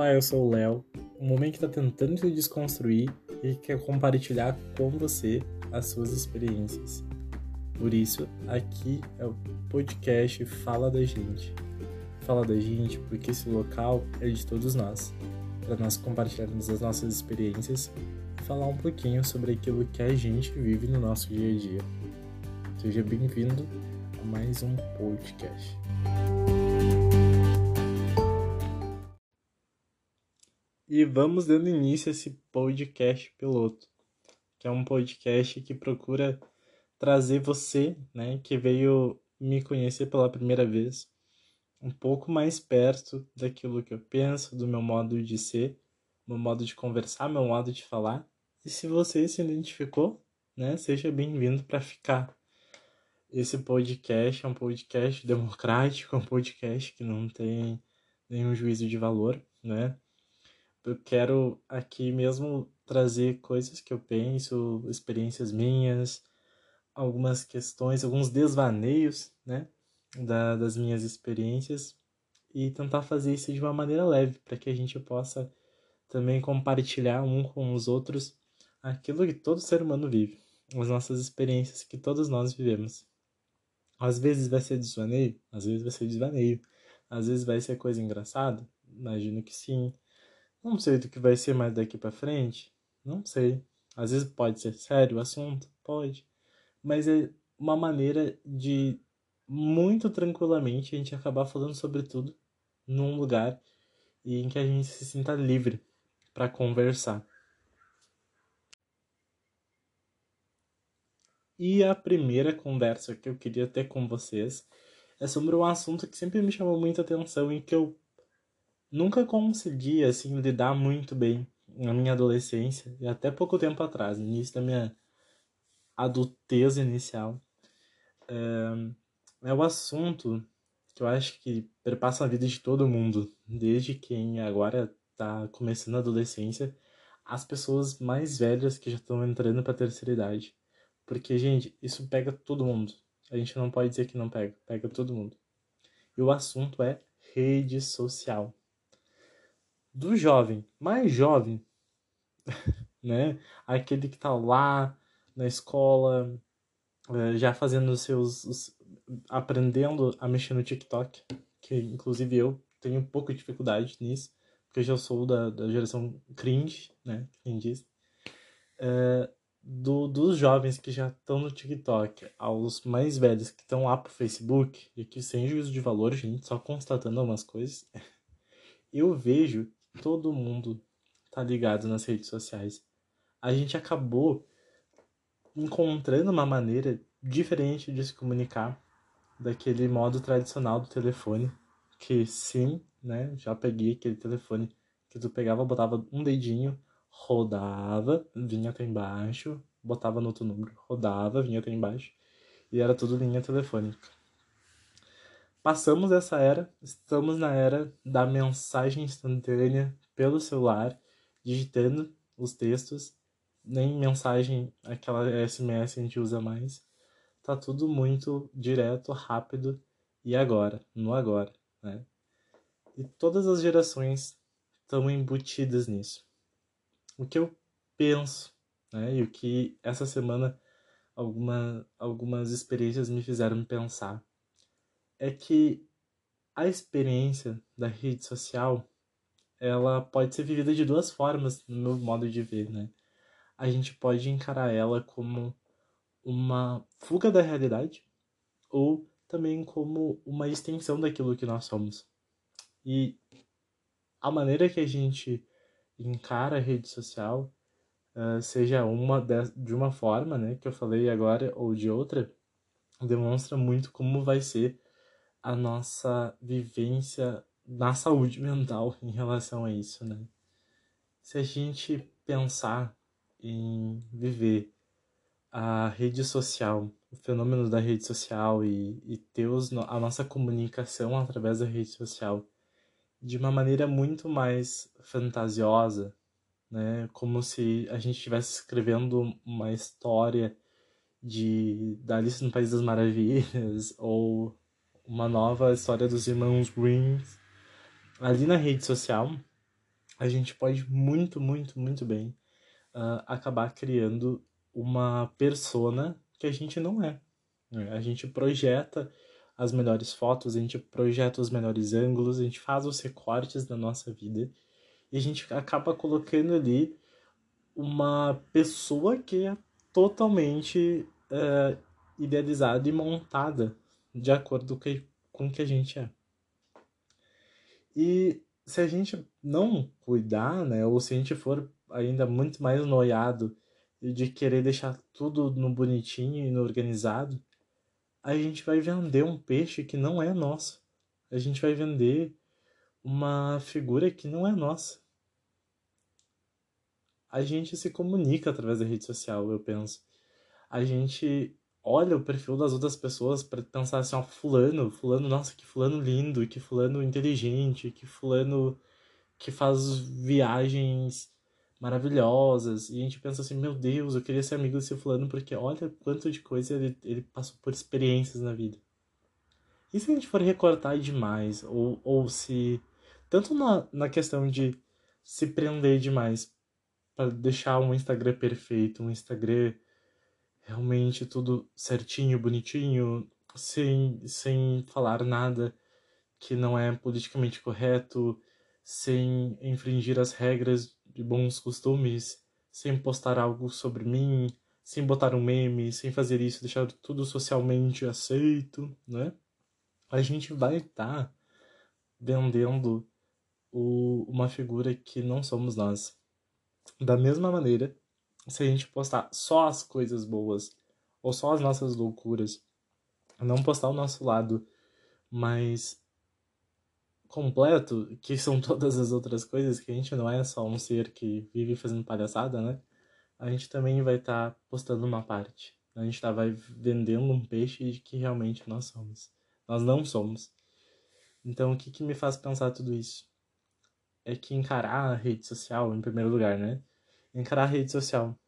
Olá, eu sou o Léo, um homem que está tentando se desconstruir e quer compartilhar com você as suas experiências. Por isso, aqui é o podcast Fala da Gente. Fala da gente porque esse local é de todos nós, para nós compartilharmos as nossas experiências e falar um pouquinho sobre aquilo que a gente vive no nosso dia a dia. Seja bem-vindo a mais um podcast. E vamos dando início a esse podcast piloto, que é um podcast que procura trazer você, né, que veio me conhecer pela primeira vez, um pouco mais perto daquilo que eu penso, do meu modo de ser, meu modo de conversar, meu modo de falar. E se você se identificou, né, seja bem-vindo para ficar. Esse podcast é um podcast democrático, é um podcast que não tem nenhum juízo de valor, né? Eu quero aqui mesmo trazer coisas que eu penso, experiências minhas, algumas questões, alguns desvaneios, né, da, das minhas experiências e tentar fazer isso de uma maneira leve, para que a gente possa também compartilhar um com os outros aquilo que todo ser humano vive, as nossas experiências que todos nós vivemos. Às vezes vai ser desvaneio, às vezes vai ser desvaneio, às vezes vai ser coisa engraçada, imagino que sim, não sei do que vai ser mais daqui para frente. Não sei. Às vezes pode ser sério o assunto, pode. Mas é uma maneira de muito tranquilamente a gente acabar falando sobre tudo num lugar e em que a gente se sinta livre para conversar. E a primeira conversa que eu queria ter com vocês é sobre um assunto que sempre me chamou muita atenção e que eu nunca consegui assim lidar muito bem na minha adolescência e até pouco tempo atrás, início da minha adultez inicial. É, é o assunto que eu acho que perpassa a vida de todo mundo, desde quem agora está começando a adolescência, as pessoas mais velhas que já estão entrando para a terceira idade. Porque, gente, isso pega todo mundo. A gente não pode dizer que não pega, pega todo mundo. E o assunto é rede social do jovem, mais jovem, né? Aquele que tá lá na escola, eh, já fazendo os seus. Os, aprendendo a mexer no TikTok, que inclusive eu tenho um pouco de dificuldade nisso, porque eu já sou da, da geração cringe, né? Quem diz. É, do, dos jovens que já estão no TikTok aos mais velhos que estão lá pro Facebook, e que sem juízo de valor, gente, só constatando algumas coisas, eu vejo todo mundo tá ligado nas redes sociais. A gente acabou encontrando uma maneira diferente de se comunicar daquele modo tradicional do telefone, que sim, né, já peguei aquele telefone que tu pegava, botava um dedinho, rodava, vinha até embaixo, botava no outro número, rodava, vinha até embaixo, e era tudo linha telefônica. Passamos essa era, estamos na era da mensagem instantânea pelo celular, digitando os textos, nem mensagem, aquela SMS a gente usa mais. Tá tudo muito direto, rápido e agora, no agora, né? E todas as gerações estão embutidas nisso. O que eu penso, né, e o que essa semana alguma, algumas experiências me fizeram pensar é que a experiência da rede social ela pode ser vivida de duas formas no meu modo de ver, né? A gente pode encarar ela como uma fuga da realidade ou também como uma extensão daquilo que nós somos. E a maneira que a gente encara a rede social, uh, seja uma de, de uma forma, né, que eu falei agora, ou de outra, demonstra muito como vai ser a nossa vivência na saúde mental em relação a isso, né? Se a gente pensar em viver a rede social, o fenômeno da rede social e, e ter os, a nossa comunicação através da rede social de uma maneira muito mais fantasiosa, né? Como se a gente estivesse escrevendo uma história de da Alice no País das Maravilhas ou uma nova história dos irmãos Grimm ali na rede social, a gente pode muito, muito, muito bem uh, acabar criando uma persona que a gente não é. Né? A gente projeta as melhores fotos, a gente projeta os melhores ângulos, a gente faz os recortes da nossa vida e a gente acaba colocando ali uma pessoa que é totalmente uh, idealizada e montada de acordo com o que a gente é. E se a gente não cuidar, né, ou se a gente for ainda muito mais noiado de querer deixar tudo no bonitinho e no organizado, a gente vai vender um peixe que não é nosso. A gente vai vender uma figura que não é nossa. A gente se comunica através da rede social, eu penso. A gente olha o perfil das outras pessoas para pensar assim, ó, fulano, fulano, nossa, que fulano lindo, que fulano inteligente, que fulano que faz viagens maravilhosas. E a gente pensa assim, meu Deus, eu queria ser amigo desse fulano porque olha quanto de coisa ele, ele passou por experiências na vida. E se a gente for recortar demais, ou, ou se. Tanto na, na questão de se prender demais para deixar um Instagram perfeito, um Instagram realmente tudo certinho, bonitinho, sem, sem falar nada que não é politicamente correto, sem infringir as regras de bons costumes, sem postar algo sobre mim, sem botar um meme, sem fazer isso, deixar tudo socialmente aceito, né? A gente vai estar tá vendendo o, uma figura que não somos nós. Da mesma maneira se a gente postar só as coisas boas ou só as nossas loucuras, não postar o nosso lado mais completo, que são todas as outras coisas, que a gente não é só um ser que vive fazendo palhaçada, né? A gente também vai estar tá postando uma parte. A gente tá, vai vendendo um peixe de que realmente nós somos. Nós não somos. Então, o que, que me faz pensar tudo isso? É que encarar a rede social, em primeiro lugar, né? Encarar a rede social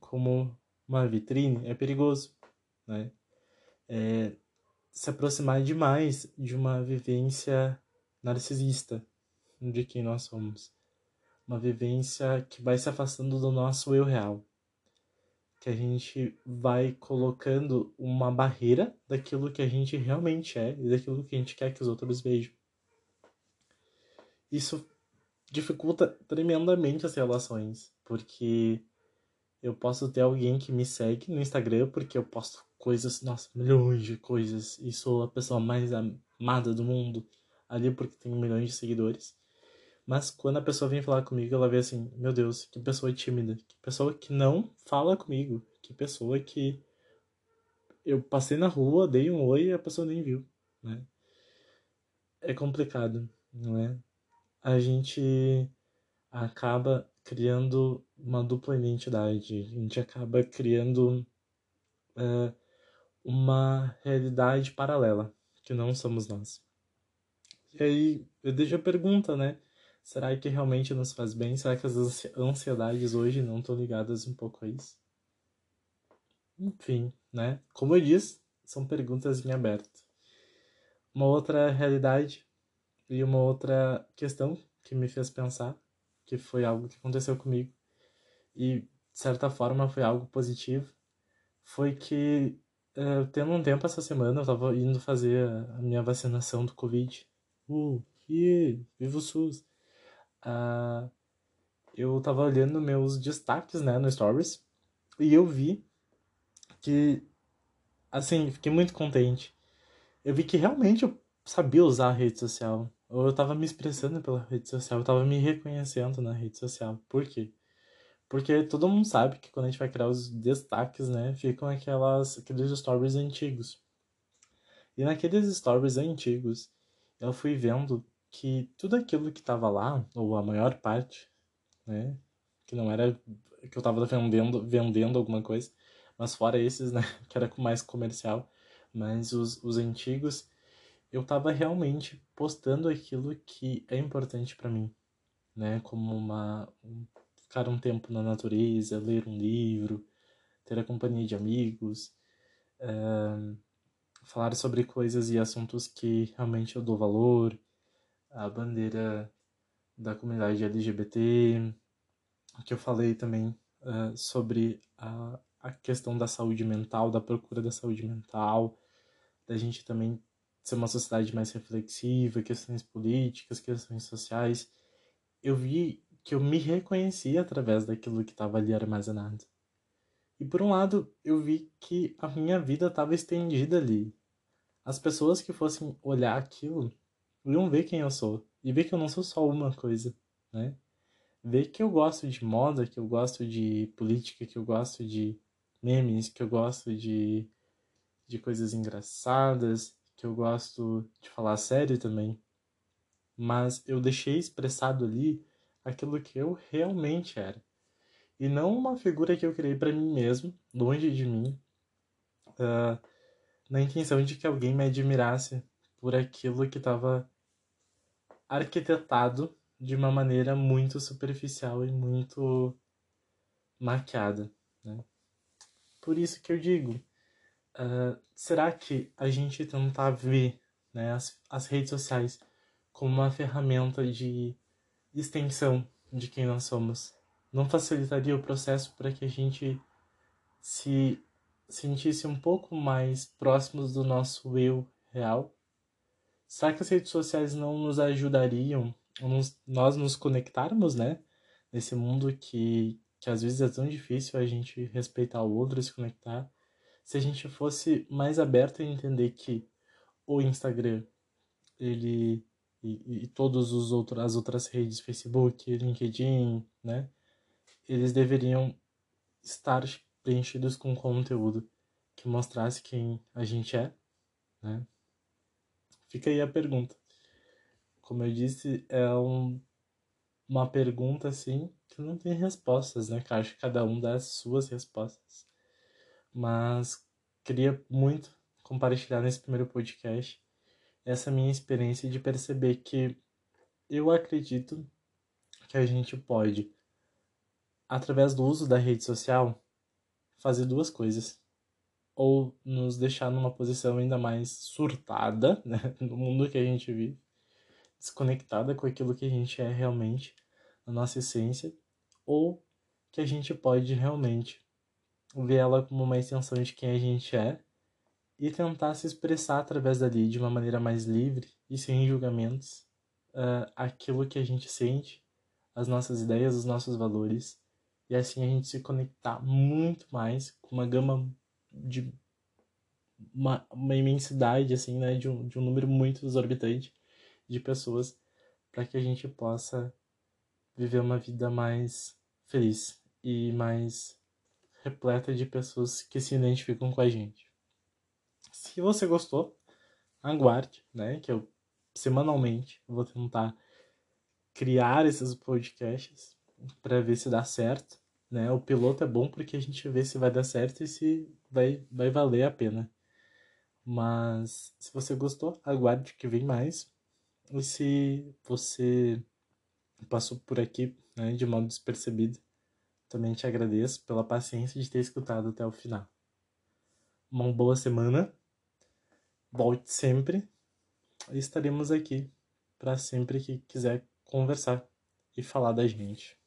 como uma vitrine é perigoso, né? É se aproximar demais de uma vivência narcisista de quem nós somos. Uma vivência que vai se afastando do nosso eu real. Que a gente vai colocando uma barreira daquilo que a gente realmente é e daquilo que a gente quer que os outros vejam. Isso dificulta tremendamente as relações, porque eu posso ter alguém que me segue no Instagram porque eu posto coisas, nossa, milhões de coisas e sou a pessoa mais amada do mundo ali porque tenho milhões de seguidores. Mas quando a pessoa vem falar comigo, ela vê assim, meu Deus, que pessoa tímida, que pessoa que não fala comigo, que pessoa que eu passei na rua, dei um oi e a pessoa nem viu, né? É complicado, não é? A gente acaba criando uma dupla identidade. A gente acaba criando é, uma realidade paralela, que não somos nós. E aí eu deixo a pergunta, né? Será que realmente nos faz bem? Será que as ansiedades hoje não estão ligadas um pouco a isso? Enfim, né? Como eu disse, são perguntas em aberto. Uma outra realidade e uma outra questão que me fez pensar que foi algo que aconteceu comigo e de certa forma foi algo positivo foi que uh, tendo um tempo essa semana eu tava indo fazer a, minha vacinação do covid. Uh e viva o SUS. Uh, eu tava olhando meus destaques né no stories e eu vi que assim fiquei muito contente. Eu vi que realmente eu sabia usar a rede social ou eu tava me expressando pela rede social, eu tava me reconhecendo na rede social. Por quê? Porque todo mundo sabe que quando a gente vai criar os destaques, né, ficam aquelas, aqueles stories antigos. E naqueles stories antigos, eu fui vendo que tudo aquilo que tava lá, ou a maior parte, né, que não era que eu tava vendendo, vendendo alguma coisa, mas fora esses, né, que era mais comercial, mas os, os antigos, eu tava realmente postando aquilo que é importante para mim, né? Como uma um, ficar um tempo na natureza, ler um livro, ter a companhia de amigos, é, falar sobre coisas e assuntos que realmente eu dou valor, a bandeira da comunidade LGBT, que eu falei também uh, sobre a, a questão da saúde mental, da procura da saúde mental, da gente também ser uma sociedade mais reflexiva, questões políticas, questões sociais. Eu vi que eu me reconheci através daquilo que estava ali armazenado. E por um lado, eu vi que a minha vida estava estendida ali. As pessoas que fossem olhar aquilo iam ver quem eu sou e ver que eu não sou só uma coisa, né? Ver que eu gosto de moda, que eu gosto de política, que eu gosto de memes, que eu gosto de, de coisas engraçadas, que eu gosto de falar sério também. Mas eu deixei expressado ali aquilo que eu realmente era. E não uma figura que eu criei para mim mesmo, longe de mim, uh, na intenção de que alguém me admirasse por aquilo que estava arquitetado de uma maneira muito superficial e muito maquiada. Né? Por isso que eu digo, uh, será que a gente tentar ver né, as, as redes sociais como uma ferramenta de extensão de quem nós somos não facilitaria o processo para que a gente se sentisse um pouco mais próximos do nosso eu real? Será que as redes sociais não nos ajudariam nos, nós nos conectarmos, né? Nesse mundo que, que às vezes é tão difícil a gente respeitar o outro e se conectar. Se a gente fosse mais aberto a entender que o Instagram, ele e, e todos os outros as outras redes, Facebook, LinkedIn, né? Eles deveriam estar preenchidos com conteúdo que mostrasse quem a gente é, né? Fica aí a pergunta. Como eu disse, é um, uma pergunta assim que não tem respostas, né? Que acho que cada um dá as suas respostas. Mas queria muito compartilhar nesse primeiro podcast essa minha experiência de perceber que eu acredito que a gente pode, através do uso da rede social, fazer duas coisas. Ou nos deixar numa posição ainda mais surtada, né, no mundo que a gente vive, desconectada com aquilo que a gente é realmente, a nossa essência, ou que a gente pode realmente ver ela como uma extensão de quem a gente é e tentar se expressar através dali de uma maneira mais livre e sem julgamentos uh, aquilo que a gente sente, as nossas ideias, os nossos valores e assim a gente se conectar muito mais com uma gama de uma, uma imensidade assim, né, de um, de um número muito exorbitante de pessoas para que a gente possa viver uma vida mais feliz e mais repleta de pessoas que se identificam com a gente. Se você gostou, aguarde, né? Que eu semanalmente vou tentar criar esses podcasts para ver se dá certo, né? O piloto é bom porque a gente vê se vai dar certo e se vai, vai valer a pena. Mas se você gostou, aguarde que vem mais. E se você passou por aqui né, de modo despercebido, também te agradeço pela paciência de ter escutado até o final. Uma boa semana Volte sempre. Estaremos aqui para sempre que quiser conversar e falar da gente.